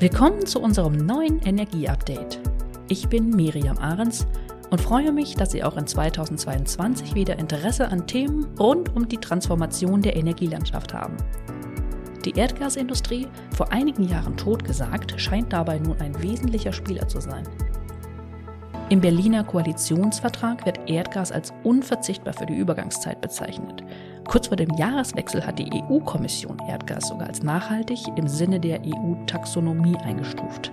Willkommen zu unserem neuen Energie-Update. Ich bin Miriam Ahrens und freue mich, dass Sie auch in 2022 wieder Interesse an Themen rund um die Transformation der Energielandschaft haben. Die Erdgasindustrie, vor einigen Jahren totgesagt, scheint dabei nun ein wesentlicher Spieler zu sein. Im Berliner Koalitionsvertrag wird Erdgas als unverzichtbar für die Übergangszeit bezeichnet. Kurz vor dem Jahreswechsel hat die EU-Kommission Erdgas sogar als nachhaltig im Sinne der EU-Taxonomie eingestuft.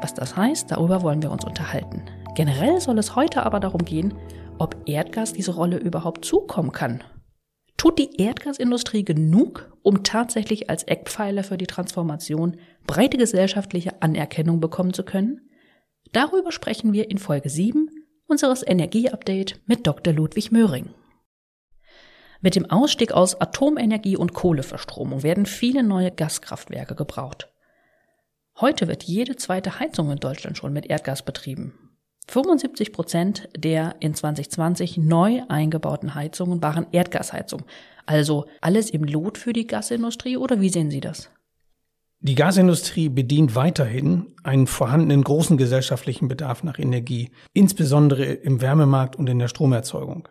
Was das heißt, darüber wollen wir uns unterhalten. Generell soll es heute aber darum gehen, ob Erdgas diese Rolle überhaupt zukommen kann. Tut die Erdgasindustrie genug, um tatsächlich als Eckpfeiler für die Transformation breite gesellschaftliche Anerkennung bekommen zu können? Darüber sprechen wir in Folge 7 unseres Energieupdate mit Dr. Ludwig Möhring. Mit dem Ausstieg aus Atomenergie und Kohleverstromung werden viele neue Gaskraftwerke gebraucht. Heute wird jede zweite Heizung in Deutschland schon mit Erdgas betrieben. 75 Prozent der in 2020 neu eingebauten Heizungen waren Erdgasheizungen. Also alles im Lot für die Gasindustrie oder wie sehen Sie das? Die Gasindustrie bedient weiterhin einen vorhandenen großen gesellschaftlichen Bedarf nach Energie, insbesondere im Wärmemarkt und in der Stromerzeugung.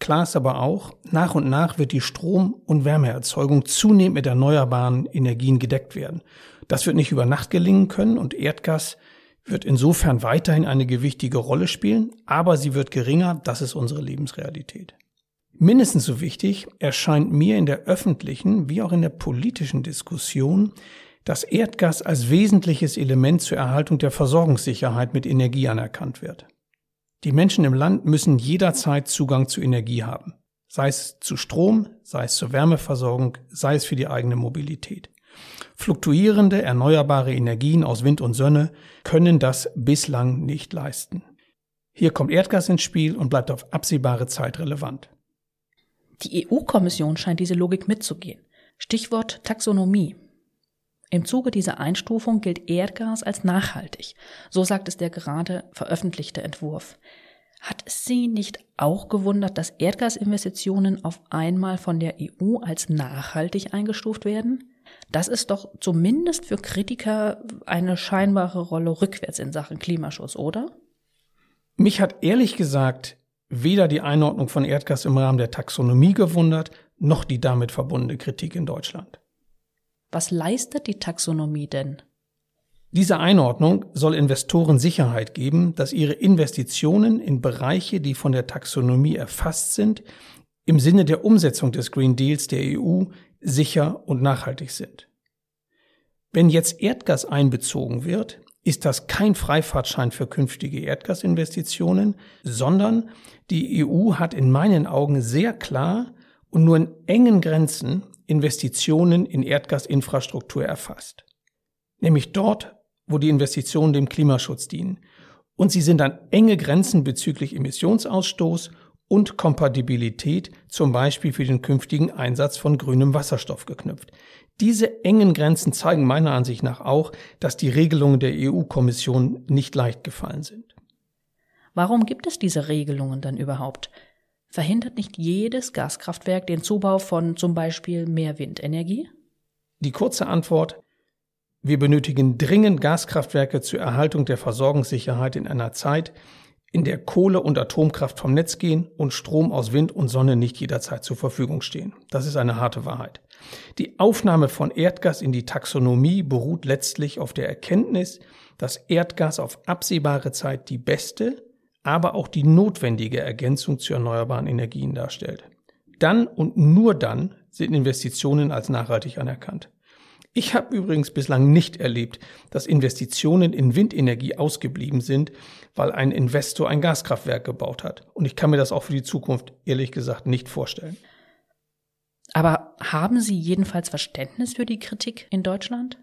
Klar ist aber auch, nach und nach wird die Strom- und Wärmeerzeugung zunehmend mit erneuerbaren Energien gedeckt werden. Das wird nicht über Nacht gelingen können und Erdgas wird insofern weiterhin eine gewichtige Rolle spielen, aber sie wird geringer, das ist unsere Lebensrealität. Mindestens so wichtig erscheint mir in der öffentlichen wie auch in der politischen Diskussion dass Erdgas als wesentliches Element zur Erhaltung der Versorgungssicherheit mit Energie anerkannt wird. Die Menschen im Land müssen jederzeit Zugang zu Energie haben, sei es zu Strom, sei es zur Wärmeversorgung, sei es für die eigene Mobilität. Fluktuierende erneuerbare Energien aus Wind und Sonne können das bislang nicht leisten. Hier kommt Erdgas ins Spiel und bleibt auf absehbare Zeit relevant. Die EU-Kommission scheint diese Logik mitzugehen. Stichwort Taxonomie. Im Zuge dieser Einstufung gilt Erdgas als nachhaltig. So sagt es der gerade veröffentlichte Entwurf. Hat es Sie nicht auch gewundert, dass Erdgasinvestitionen auf einmal von der EU als nachhaltig eingestuft werden? Das ist doch zumindest für Kritiker eine scheinbare Rolle rückwärts in Sachen Klimaschutz, oder? Mich hat ehrlich gesagt weder die Einordnung von Erdgas im Rahmen der Taxonomie gewundert, noch die damit verbundene Kritik in Deutschland. Was leistet die Taxonomie denn? Diese Einordnung soll Investoren Sicherheit geben, dass ihre Investitionen in Bereiche, die von der Taxonomie erfasst sind, im Sinne der Umsetzung des Green Deals der EU sicher und nachhaltig sind. Wenn jetzt Erdgas einbezogen wird, ist das kein Freifahrtschein für künftige Erdgasinvestitionen, sondern die EU hat in meinen Augen sehr klar und nur in engen Grenzen Investitionen in Erdgasinfrastruktur erfasst. Nämlich dort, wo die Investitionen dem Klimaschutz dienen. Und sie sind an enge Grenzen bezüglich Emissionsausstoß und Kompatibilität, zum Beispiel für den künftigen Einsatz von grünem Wasserstoff geknüpft. Diese engen Grenzen zeigen meiner Ansicht nach auch, dass die Regelungen der EU-Kommission nicht leicht gefallen sind. Warum gibt es diese Regelungen dann überhaupt? Verhindert nicht jedes Gaskraftwerk den Zubau von zum Beispiel mehr Windenergie? Die kurze Antwort Wir benötigen dringend Gaskraftwerke zur Erhaltung der Versorgungssicherheit in einer Zeit, in der Kohle und Atomkraft vom Netz gehen und Strom aus Wind und Sonne nicht jederzeit zur Verfügung stehen. Das ist eine harte Wahrheit. Die Aufnahme von Erdgas in die Taxonomie beruht letztlich auf der Erkenntnis, dass Erdgas auf absehbare Zeit die beste aber auch die notwendige Ergänzung zu erneuerbaren Energien darstellt. Dann und nur dann sind Investitionen als nachhaltig anerkannt. Ich habe übrigens bislang nicht erlebt, dass Investitionen in Windenergie ausgeblieben sind, weil ein Investor ein Gaskraftwerk gebaut hat. Und ich kann mir das auch für die Zukunft ehrlich gesagt nicht vorstellen. Aber haben Sie jedenfalls Verständnis für die Kritik in Deutschland?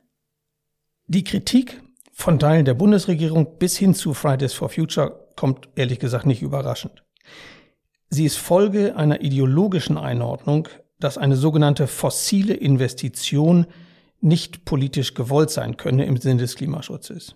Die Kritik von Teilen der Bundesregierung bis hin zu Fridays for Future kommt ehrlich gesagt nicht überraschend. Sie ist Folge einer ideologischen Einordnung, dass eine sogenannte fossile Investition nicht politisch gewollt sein könne im Sinne des Klimaschutzes.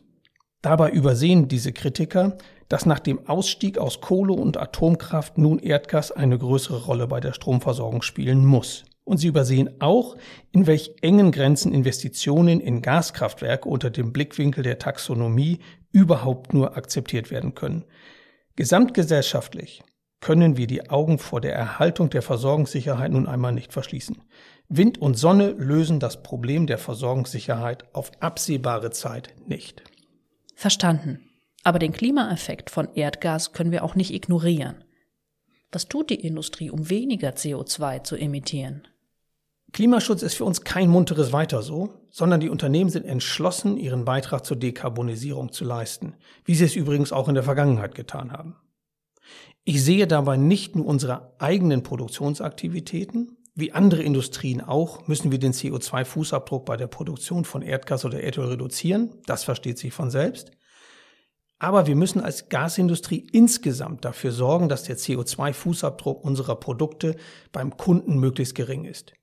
Dabei übersehen diese Kritiker, dass nach dem Ausstieg aus Kohle und Atomkraft nun Erdgas eine größere Rolle bei der Stromversorgung spielen muss. Und sie übersehen auch, in welch engen Grenzen Investitionen in Gaskraftwerke unter dem Blickwinkel der Taxonomie überhaupt nur akzeptiert werden können. Gesamtgesellschaftlich können wir die Augen vor der Erhaltung der Versorgungssicherheit nun einmal nicht verschließen. Wind und Sonne lösen das Problem der Versorgungssicherheit auf absehbare Zeit nicht. Verstanden. Aber den Klimaeffekt von Erdgas können wir auch nicht ignorieren. Was tut die Industrie, um weniger CO2 zu emittieren? Klimaschutz ist für uns kein munteres Weiter so, sondern die Unternehmen sind entschlossen, ihren Beitrag zur Dekarbonisierung zu leisten, wie sie es übrigens auch in der Vergangenheit getan haben. Ich sehe dabei nicht nur unsere eigenen Produktionsaktivitäten, wie andere Industrien auch, müssen wir den CO2-Fußabdruck bei der Produktion von Erdgas oder Erdöl reduzieren, das versteht sich von selbst, aber wir müssen als Gasindustrie insgesamt dafür sorgen, dass der CO2-Fußabdruck unserer Produkte beim Kunden möglichst gering ist.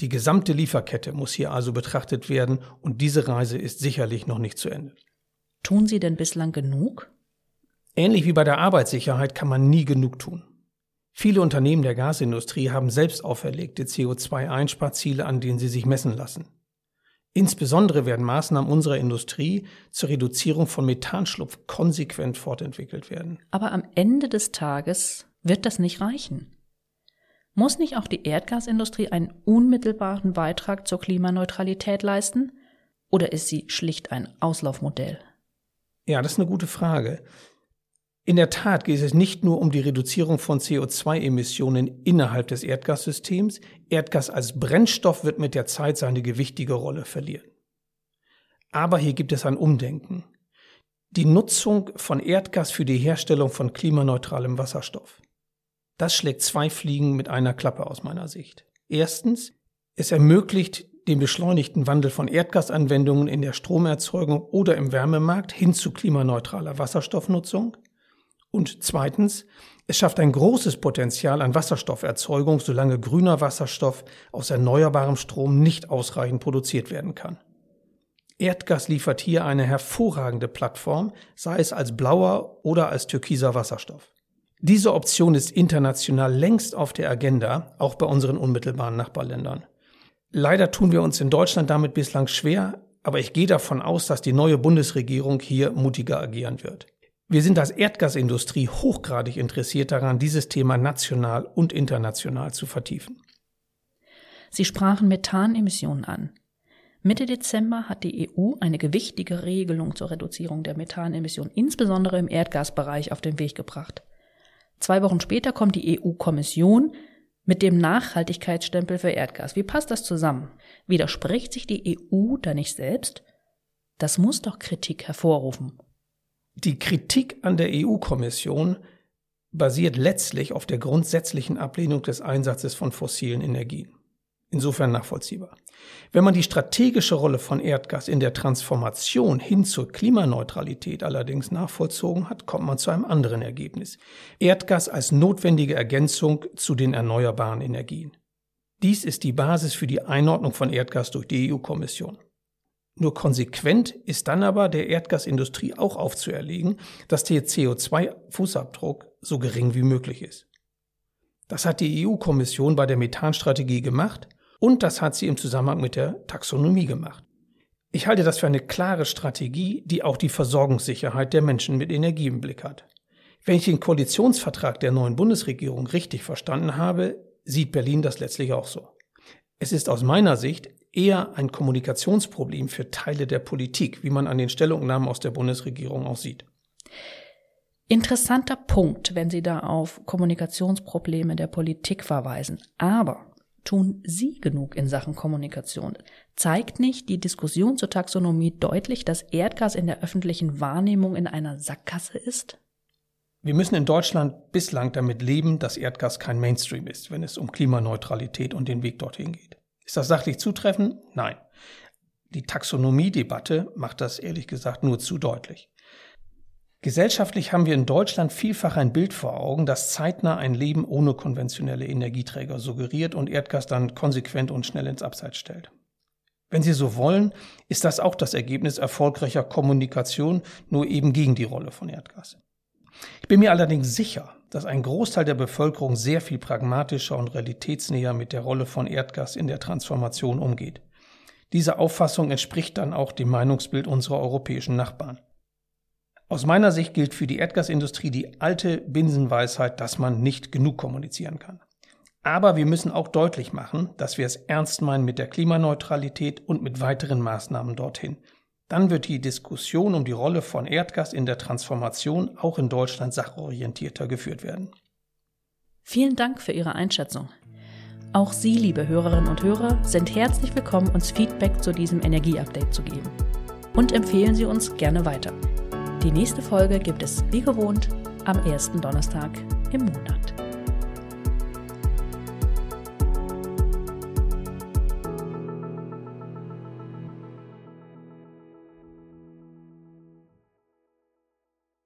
Die gesamte Lieferkette muss hier also betrachtet werden und diese Reise ist sicherlich noch nicht zu Ende. Tun Sie denn bislang genug? Ähnlich wie bei der Arbeitssicherheit kann man nie genug tun. Viele Unternehmen der Gasindustrie haben selbst auferlegte CO2-Einsparziele, an denen sie sich messen lassen. Insbesondere werden Maßnahmen unserer Industrie zur Reduzierung von Methanschlupf konsequent fortentwickelt werden. Aber am Ende des Tages wird das nicht reichen. Muss nicht auch die Erdgasindustrie einen unmittelbaren Beitrag zur Klimaneutralität leisten? Oder ist sie schlicht ein Auslaufmodell? Ja, das ist eine gute Frage. In der Tat geht es nicht nur um die Reduzierung von CO2-Emissionen innerhalb des Erdgassystems. Erdgas als Brennstoff wird mit der Zeit seine gewichtige Rolle verlieren. Aber hier gibt es ein Umdenken. Die Nutzung von Erdgas für die Herstellung von klimaneutralem Wasserstoff. Das schlägt zwei Fliegen mit einer Klappe aus meiner Sicht. Erstens, es ermöglicht den beschleunigten Wandel von Erdgasanwendungen in der Stromerzeugung oder im Wärmemarkt hin zu klimaneutraler Wasserstoffnutzung. Und zweitens, es schafft ein großes Potenzial an Wasserstofferzeugung, solange grüner Wasserstoff aus erneuerbarem Strom nicht ausreichend produziert werden kann. Erdgas liefert hier eine hervorragende Plattform, sei es als blauer oder als türkiser Wasserstoff. Diese Option ist international längst auf der Agenda, auch bei unseren unmittelbaren Nachbarländern. Leider tun wir uns in Deutschland damit bislang schwer, aber ich gehe davon aus, dass die neue Bundesregierung hier mutiger agieren wird. Wir sind als Erdgasindustrie hochgradig interessiert daran, dieses Thema national und international zu vertiefen. Sie sprachen Methanemissionen an. Mitte Dezember hat die EU eine gewichtige Regelung zur Reduzierung der Methanemissionen, insbesondere im Erdgasbereich, auf den Weg gebracht. Zwei Wochen später kommt die EU-Kommission mit dem Nachhaltigkeitsstempel für Erdgas. Wie passt das zusammen? Widerspricht sich die EU da nicht selbst? Das muss doch Kritik hervorrufen. Die Kritik an der EU-Kommission basiert letztlich auf der grundsätzlichen Ablehnung des Einsatzes von fossilen Energien. Insofern nachvollziehbar. Wenn man die strategische Rolle von Erdgas in der Transformation hin zur Klimaneutralität allerdings nachvollzogen hat, kommt man zu einem anderen Ergebnis. Erdgas als notwendige Ergänzung zu den erneuerbaren Energien. Dies ist die Basis für die Einordnung von Erdgas durch die EU-Kommission. Nur konsequent ist dann aber der Erdgasindustrie auch aufzuerlegen, dass der CO2-Fußabdruck so gering wie möglich ist. Das hat die EU-Kommission bei der Methanstrategie gemacht und das hat sie im Zusammenhang mit der Taxonomie gemacht. Ich halte das für eine klare Strategie, die auch die Versorgungssicherheit der Menschen mit Energie im Blick hat. Wenn ich den Koalitionsvertrag der neuen Bundesregierung richtig verstanden habe, sieht Berlin das letztlich auch so. Es ist aus meiner Sicht eher ein Kommunikationsproblem für Teile der Politik, wie man an den Stellungnahmen aus der Bundesregierung auch sieht. Interessanter Punkt, wenn Sie da auf Kommunikationsprobleme der Politik verweisen. Aber tun Sie genug in Sachen Kommunikation? Zeigt nicht die Diskussion zur Taxonomie deutlich, dass Erdgas in der öffentlichen Wahrnehmung in einer Sackgasse ist? Wir müssen in Deutschland bislang damit leben, dass Erdgas kein Mainstream ist, wenn es um Klimaneutralität und den Weg dorthin geht. Ist das sachlich zutreffend? Nein. Die Taxonomie-Debatte macht das ehrlich gesagt nur zu deutlich. Gesellschaftlich haben wir in Deutschland vielfach ein Bild vor Augen, das zeitnah ein Leben ohne konventionelle Energieträger suggeriert und Erdgas dann konsequent und schnell ins Abseits stellt. Wenn Sie so wollen, ist das auch das Ergebnis erfolgreicher Kommunikation, nur eben gegen die Rolle von Erdgas. Ich bin mir allerdings sicher, dass ein Großteil der Bevölkerung sehr viel pragmatischer und realitätsnäher mit der Rolle von Erdgas in der Transformation umgeht. Diese Auffassung entspricht dann auch dem Meinungsbild unserer europäischen Nachbarn. Aus meiner Sicht gilt für die Erdgasindustrie die alte Binsenweisheit, dass man nicht genug kommunizieren kann. Aber wir müssen auch deutlich machen, dass wir es ernst meinen mit der Klimaneutralität und mit weiteren Maßnahmen dorthin. Dann wird die Diskussion um die Rolle von Erdgas in der Transformation auch in Deutschland sachorientierter geführt werden. Vielen Dank für Ihre Einschätzung. Auch Sie, liebe Hörerinnen und Hörer, sind herzlich willkommen, uns Feedback zu diesem Energieupdate zu geben. Und empfehlen Sie uns gerne weiter. Die nächste Folge gibt es wie gewohnt am ersten Donnerstag im Monat.